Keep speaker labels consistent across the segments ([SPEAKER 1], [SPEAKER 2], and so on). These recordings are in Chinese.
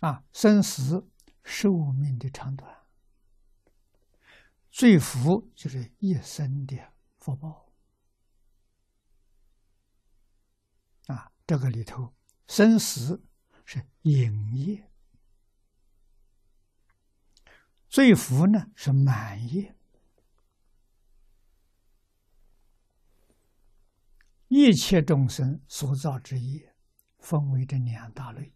[SPEAKER 1] 啊，生死寿命的长短，罪福就是一生的福报。啊，这个里头生死是营业，罪福呢是满业。一切众生所造之业，分为这两大类。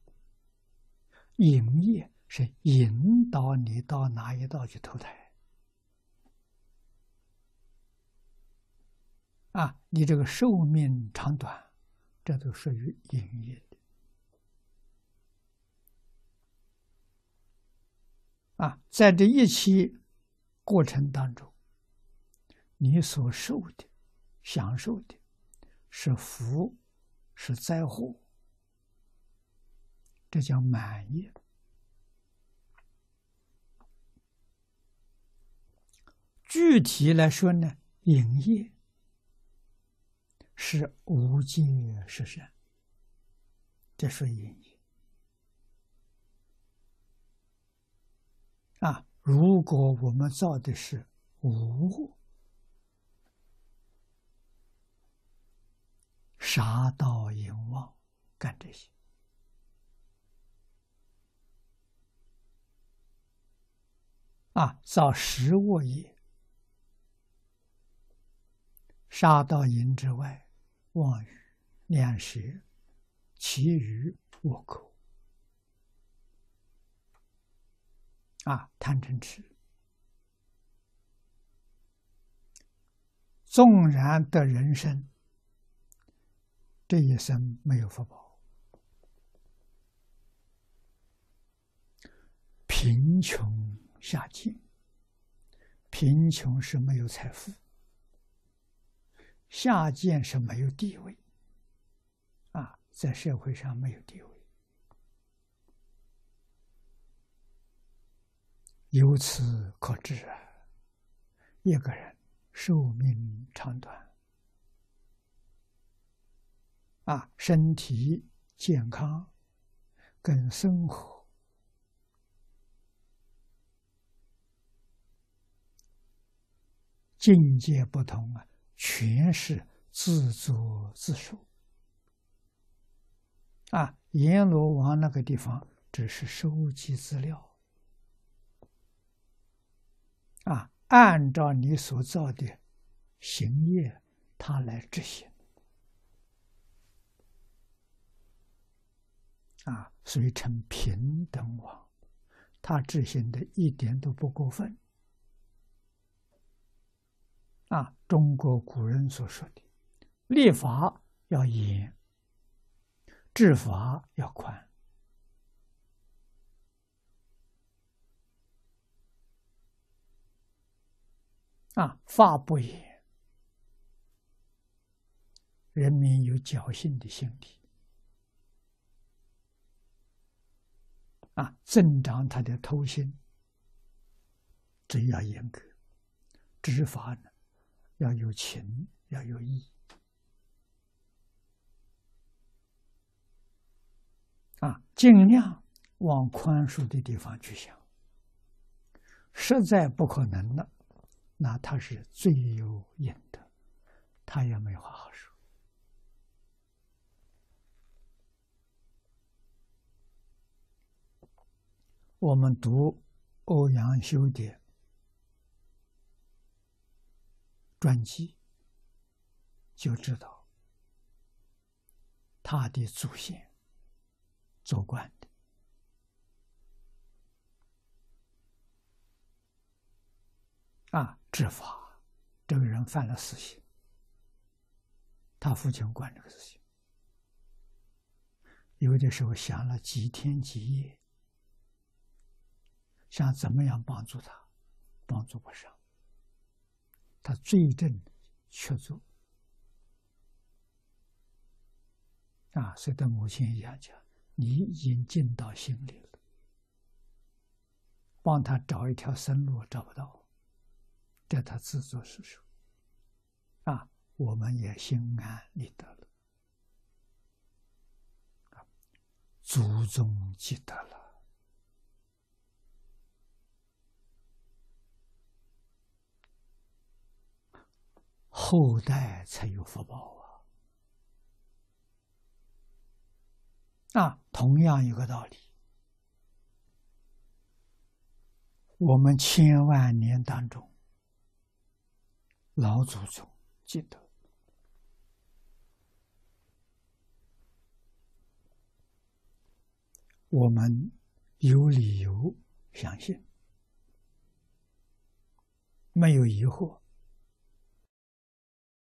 [SPEAKER 1] 营业是引导你到哪一道去投胎啊？你这个寿命长短，这都属于营业的啊。在这一期过程当中，你所受的、享受的。是福，是灾祸，这叫满业。具体来说呢，营业是无界实相，这是营业。啊，如果我们造的是无。杀盗淫妄，干这些啊！造食恶业，杀盗淫之外，妄语、两舌、其余恶口啊，贪嗔痴，纵然得人生。这一生没有福报，贫穷下贱，贫穷是没有财富，下贱是没有地位，啊，在社会上没有地位。由此可知啊，一个人寿命长短。啊，身体健康跟生活境界不同啊，全是自作自受。啊，阎罗王那个地方只是收集资料，啊，按照你所造的行业，他来执行。啊，所以称平等王，他执行的一点都不过分。啊，中国古人所说的“立法要严，治法要宽”。啊，法不严，人民有侥幸的心理。啊，增长他的偷心，这要严格；执法呢，要有情，要有义。啊，尽量往宽恕的地方去想。实在不可能了，那他是罪有应得，他也没话好说。我们读欧阳修的传记，就知道他的祖先做官的啊，执法这个人犯了死刑，他父亲管这个事情，有的时候想了几天几夜。想怎么样帮助他，帮助不上。他罪证确凿啊，所以母亲一样讲：“你已经进到心里了，帮他找一条生路找不到，这他自作自受啊。我们也心安理得了，祖宗积德了。”后代才有福报啊！啊，同样一个道理，我们千万年当中，老祖宗记得，我们有理由相信，没有疑惑。